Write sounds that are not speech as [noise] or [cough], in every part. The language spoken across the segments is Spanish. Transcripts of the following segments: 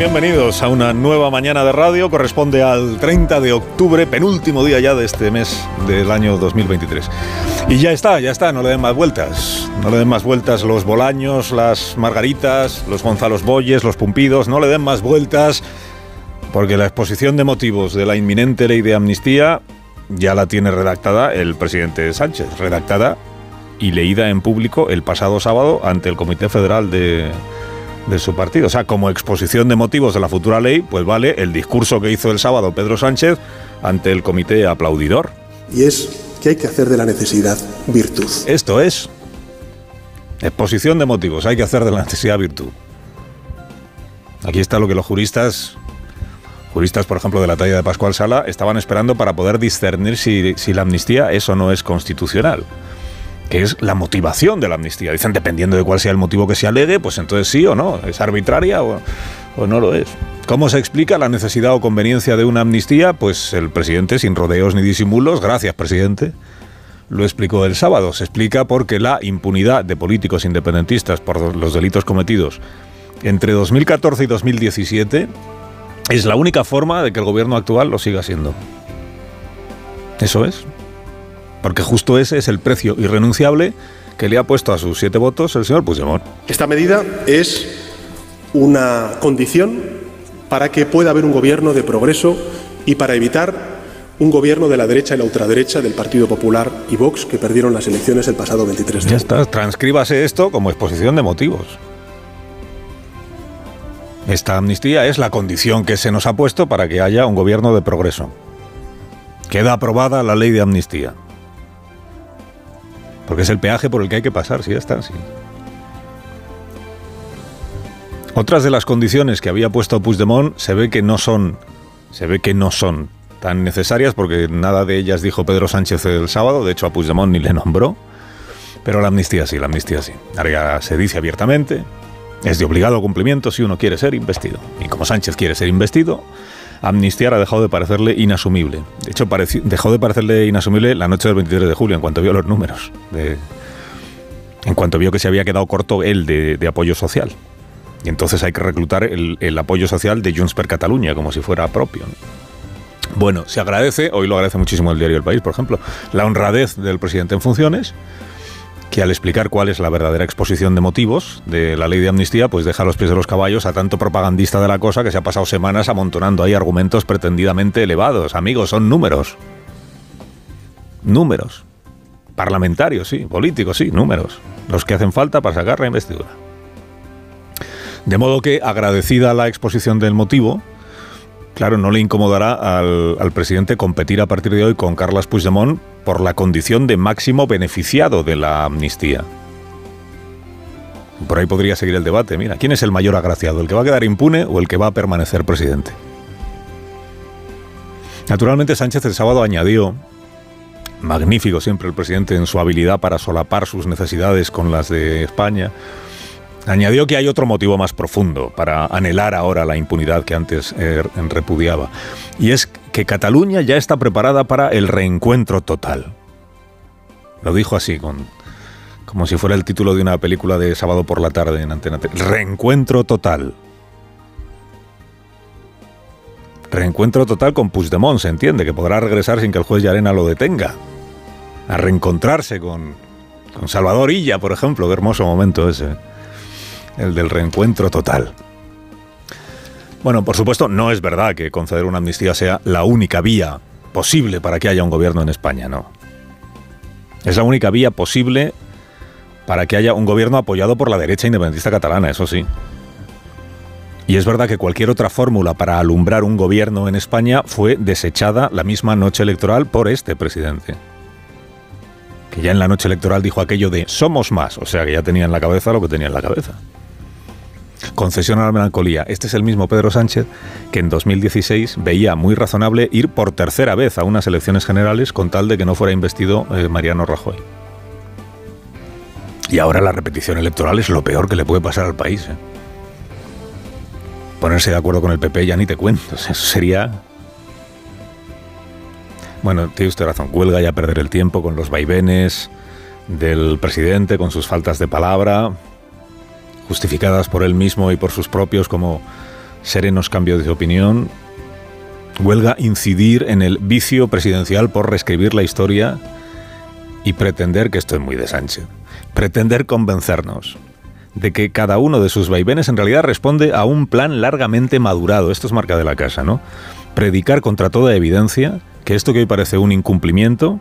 Bienvenidos a una nueva mañana de radio. Corresponde al 30 de octubre, penúltimo día ya de este mes del año 2023. Y ya está, ya está, no le den más vueltas. No le den más vueltas los Bolaños, las Margaritas, los Gonzalos Boyes, los Pumpidos. No le den más vueltas porque la exposición de motivos de la inminente ley de amnistía ya la tiene redactada el presidente Sánchez. Redactada y leída en público el pasado sábado ante el Comité Federal de, de su partido. O sea, como exposición de motivos de la futura ley, pues vale el discurso que hizo el sábado Pedro Sánchez ante el comité aplaudidor. Y es que hay que hacer de la necesidad virtud. Esto es exposición de motivos, hay que hacer de la necesidad virtud. Aquí está lo que los juristas, juristas por ejemplo de la talla de Pascual Sala, estaban esperando para poder discernir si, si la amnistía es o no es constitucional que es la motivación de la amnistía. Dicen, dependiendo de cuál sea el motivo que se alegue, pues entonces sí o no, es arbitraria o, o, no lo es. ¿Cómo se explica la necesidad o conveniencia de una amnistía? Pues el presidente, sin rodeos ni disimulos, gracias presidente, lo explicó el sábado. Se explica porque la impunidad de políticos independentistas por los delitos cometidos entre 2014 y 2017 es la única forma de que el gobierno actual lo siga siendo. Eso es. Porque justo ese es el precio irrenunciable que le ha puesto a sus siete votos el señor Puigdemont. Esta medida es una condición para que pueda haber un gobierno de progreso y para evitar un gobierno de la derecha y la ultraderecha del Partido Popular y Vox que perdieron las elecciones el pasado 23 de Ya está, transcríbase esto como exposición de motivos. Esta amnistía es la condición que se nos ha puesto para que haya un gobierno de progreso. Queda aprobada la ley de amnistía. Porque es el peaje por el que hay que pasar, si ya está. Sí. Otras de las condiciones que había puesto Puigdemont se ve que no son, se ve que no son tan necesarias porque nada de ellas dijo Pedro Sánchez el sábado, de hecho a Puigdemont ni le nombró, pero la amnistía sí, la amnistía sí. Ahora se dice abiertamente, es de obligado cumplimiento si uno quiere ser investido. Y como Sánchez quiere ser investido, amnistiar ha dejado de parecerle inasumible. De hecho, dejó de parecerle inasumible la noche del 23 de julio, en cuanto vio los números. De, en cuanto vio que se había quedado corto él de, apoyo social. Y entonces hay que reclutar el, apoyo social de Junts per Catalunya, como si fuera propio. Bueno, se agradece, hoy lo agradece muchísimo el diario El País, por ejemplo, la honradez del presidente en funciones, que al explicar cuál es la verdadera exposición de motivos de la ley de amnistía, pues deja los pies de los caballos a tanto propagandista de la cosa que se ha pasado semanas amontonando ahí argumentos pretendidamente elevados. Amigos, son números. Números. Parlamentarios, sí. Políticos, sí. Números. Los que hacen falta para sacar la investidura. De modo que, agradecida la exposición del motivo, claro, no le incomodará al, al, presidente competir a partir de hoy con Carles Puigdemont por la condición de máximo beneficiado de la amnistía. Por ahí podría seguir el debate. Mira, ¿quién es el mayor agraciado? ¿El que va a quedar impune o el que va a permanecer presidente? Naturalmente Sánchez el sábado añadió, magnífico siempre el presidente en su habilidad para solapar sus necesidades con las de España, Añadió que hay otro motivo más profundo para anhelar ahora la impunidad que antes eh, repudiaba. Y es que Cataluña ya está preparada para el reencuentro total. Lo dijo así, con, como si fuera el título de una película de sábado por la tarde en Antena Reencuentro total. Reencuentro total con Puigdemont, se entiende, que podrá regresar sin que el juez Llarena lo detenga. A reencontrarse con, con Salvador Illa, por ejemplo. Qué hermoso momento ese el del reencuentro total. Bueno, por supuesto, no es verdad que conceder una amnistía sea la única vía posible para que haya un gobierno en España, no. Es la única vía posible para que haya un gobierno apoyado por la derecha independentista catalana, eso sí. Y es verdad que cualquier otra fórmula para alumbrar un gobierno en España fue desechada la misma noche electoral por este presidente. Que ya en la noche electoral dijo aquello de somos más, o sea que ya tenía en la cabeza lo que tenía en la cabeza. Concesión a la melancolía. Este es el mismo Pedro Sánchez que en 2016 veía muy razonable ir por tercera vez a unas elecciones generales con tal de que no fuera investido eh, Mariano Rajoy. Y ahora la repetición electoral es lo peor que le puede pasar al país. ¿eh? Ponerse de acuerdo con el PP ya ni te cuento. [laughs] Eso sería... Bueno, tiene usted razón. Huelga ya perder el tiempo con los vaivenes del presidente, con sus faltas de palabra justificadas por él mismo y por sus propios como serenos cambios de opinión, huelga incidir en el vicio presidencial por reescribir la historia y pretender, que esto es muy de Sánchez, pretender convencernos de que cada uno de sus vaivenes en realidad responde a un plan largamente madurado. Esto es marca de la casa, ¿no? Predicar contra toda evidencia que esto que hoy parece un incumplimiento,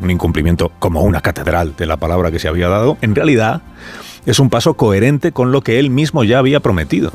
un incumplimiento como una catedral de la palabra que se había dado, en realidad es un paso coherente con lo que él mismo ya había prometido.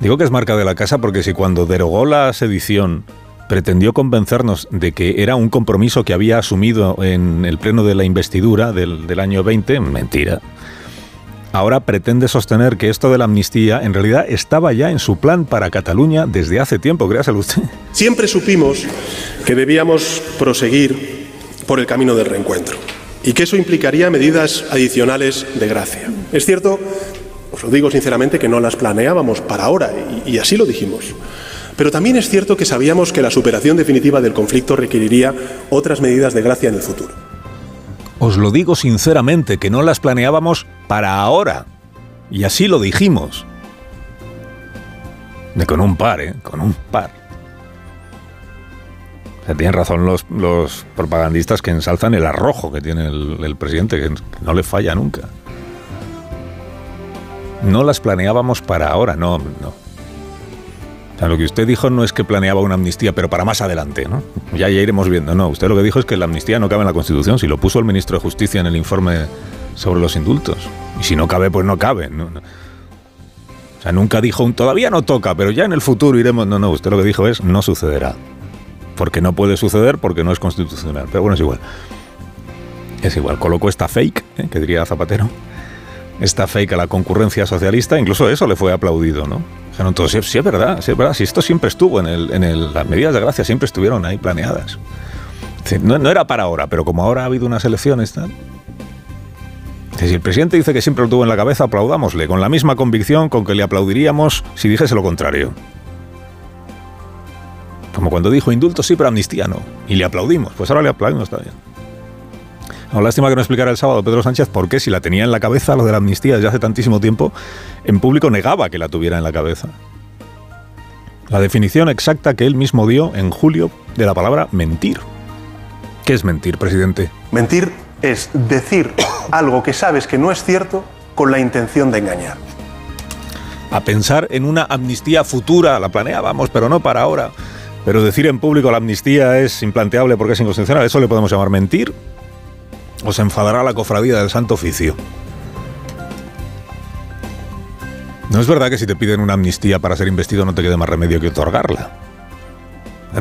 Digo que es marca de la casa porque si cuando derogó la sedición pretendió convencernos de que era un compromiso que había asumido en el pleno de la investidura del, año 20, mentira. Ahora pretende sostener que esto de la amnistía en realidad estaba ya en su plan para Cataluña desde hace tiempo, créaselo usted. Siempre supimos que debíamos proseguir por el camino del reencuentro y que eso implicaría medidas adicionales de gracia. Es cierto, os lo digo sinceramente, que no las planeábamos para ahora y, así lo dijimos. Pero también es cierto que sabíamos que la superación definitiva del conflicto requeriría otras medidas de gracia en el futuro. Os lo digo sinceramente, que no las planeábamos para ahora. Y así lo dijimos. De con un par, ¿eh? Con un par tienen razón los, los, propagandistas que ensalzan el arrojo que tiene el, presidente, que no le falla nunca. No las planeábamos para ahora, no, no. O sea, lo que usted dijo no es que planeaba una amnistía, pero para más adelante, ¿no? Ya, ya iremos viendo. No, usted lo que dijo es que la amnistía no cabe en la Constitución. Si lo puso el ministro de Justicia en el informe sobre los indultos. Y si no cabe, pues no cabe. O sea, nunca dijo un todavía no toca, pero ya en el futuro iremos. No, no, usted lo que dijo es no sucederá porque no puede suceder, porque no es constitucional. Pero bueno, es igual. Es igual. Colocó esta fake, ¿eh? que diría Zapatero, esta fake a la concurrencia socialista, incluso eso le fue aplaudido, ¿no? Dijeron todos, sí, sí, es verdad, sí es verdad, si esto siempre estuvo en, el, en el, las medidas de gracia, siempre estuvieron ahí planeadas. No, no, era para ahora, pero como ahora ha habido unas elecciones, tal. Si el presidente dice que siempre lo tuvo en la cabeza, aplaudámosle, con la misma convicción con que le aplaudiríamos si dijese lo contrario. Como cuando dijo indulto sí, pero amnistía no. Y le aplaudimos. Pues ahora le aplaudimos también. No, lástima que no explicara el sábado Pedro Sánchez por qué, si la tenía en la cabeza lo de la amnistía desde hace tantísimo tiempo, en público negaba que la tuviera en la cabeza. La definición exacta que él mismo dio en julio de la palabra mentir. ¿Qué es mentir, presidente? Mentir es decir algo que sabes que no es cierto con la intención de engañar. A pensar en una amnistía futura, la planeábamos, pero no para ahora. Pero decir en público la amnistía es implanteable porque es inconstitucional, ¿eso le podemos llamar mentir? ¿O se enfadará la cofradía del Santo Oficio? No es verdad que si te piden una amnistía para ser investido no te quede más remedio que otorgarla.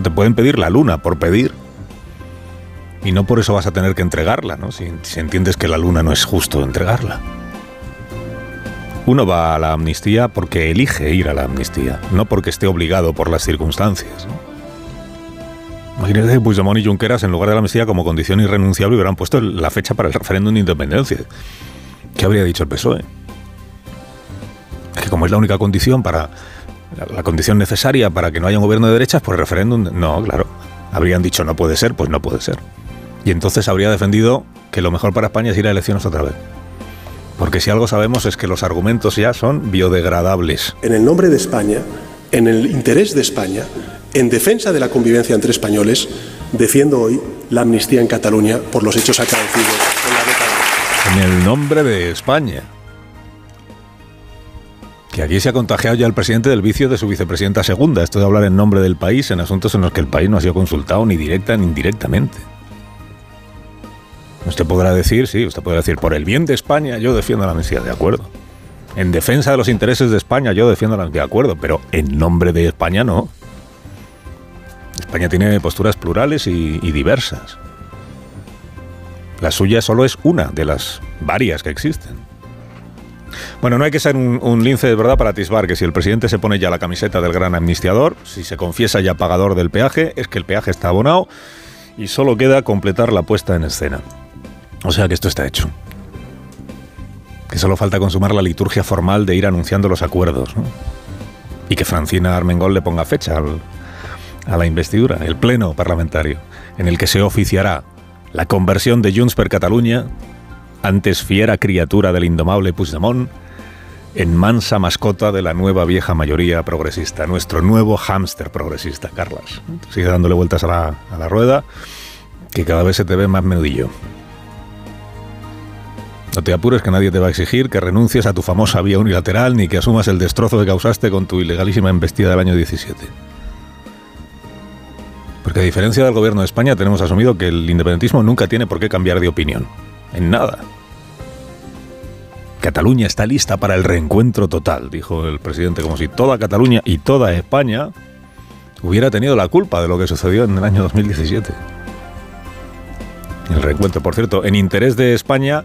Te pueden pedir la luna por pedir. Y no por eso vas a tener que entregarla, ¿no? Si, si entiendes que la luna no es justo entregarla. Uno va a la amnistía porque elige ir a la amnistía, no porque esté obligado por las circunstancias. ¿no? Imagínate que Puigdemont y Junqueras, en lugar de la amnistía como condición irrenunciable, hubieran puesto la fecha para el referéndum de independencia. ¿Qué habría dicho el PSOE? que como es la única condición para la condición necesaria para que no haya un gobierno de derechas, pues el referéndum, no, claro. Habrían dicho no puede ser, pues no puede ser. Y entonces habría defendido que lo mejor para España es ir a elecciones otra vez. Porque si algo sabemos es que los argumentos ya son biodegradables. En el nombre de España, en el interés de España, en defensa de la convivencia entre españoles, defiendo hoy la amnistía en Cataluña por los hechos acaecidos en la década. En el nombre de España. Que aquí se ha contagiado ya el presidente del vicio de su vicepresidenta segunda, esto de hablar en nombre del país en asuntos en los que el país no ha sido consultado ni directa ni indirectamente. Usted podrá decir, sí, usted podrá decir, por el bien de España yo defiendo la amnistía, de acuerdo. En defensa de los intereses de España yo defiendo la amnistía, de acuerdo, pero en nombre de España no. España tiene posturas plurales y, diversas. La suya solo es una de las varias que existen. Bueno, no hay que ser un, lince de verdad para atisbar que si el presidente se pone ya la camiseta del gran amnistiador, si se confiesa ya pagador del peaje, es que el peaje está abonado y solo queda completar la puesta en escena. O sea que esto está hecho. Que solo falta consumar la liturgia formal de ir anunciando los acuerdos. Y que Francina Armengol le ponga fecha a la investidura, el pleno parlamentario, en el que se oficiará la conversión de Junts per Cataluña antes fiera criatura del indomable Puigdemont, en mansa mascota de la nueva vieja mayoría progresista, nuestro nuevo hámster progresista, Carlas. Sigue dándole vueltas a la, a la rueda, que cada vez se te ve más menudillo. No te apures que nadie te va a exigir que renuncies a tu famosa vía unilateral ni que asumas el destrozo que causaste con tu ilegalísima embestida del año 17. Porque a diferencia del gobierno de España tenemos asumido que el independentismo nunca tiene por qué cambiar de opinión. En nada. Cataluña está lista para el reencuentro total, dijo el presidente, como si toda Cataluña y toda España hubiera tenido la culpa de lo que sucedió en el año 2017. El reencuentro, por cierto, en interés de España,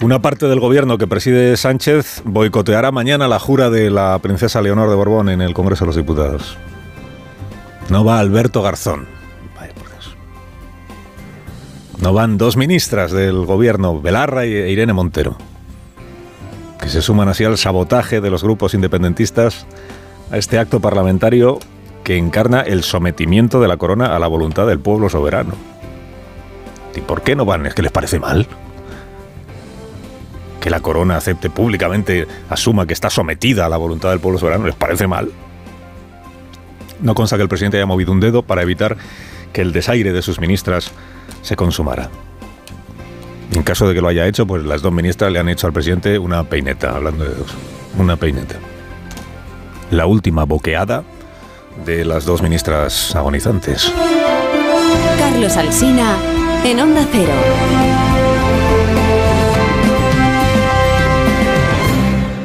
una parte del gobierno que preside Sánchez boicoteará mañana la jura de la princesa Leonor de Borbón en el Congreso de los Diputados. No va Alberto Garzón. Vaya por Dios. No van dos ministras del gobierno, Belarra e Irene Montero que se suman así al sabotaje de los grupos independentistas a este acto parlamentario que encarna el sometimiento de la corona a la voluntad del pueblo soberano. ¿Y por qué no van? ¿Es que les parece mal? Que la corona acepte públicamente, asuma que está sometida a la voluntad del pueblo soberano, ¿les parece mal? No consta que el presidente haya movido un dedo para evitar que el desaire de sus ministras se consumara. En caso de que lo haya hecho, pues las dos ministras le han hecho al presidente una peineta, hablando de dos. Una peineta. La última boqueada de las dos ministras agonizantes. Carlos Alsina, en Onda Cero.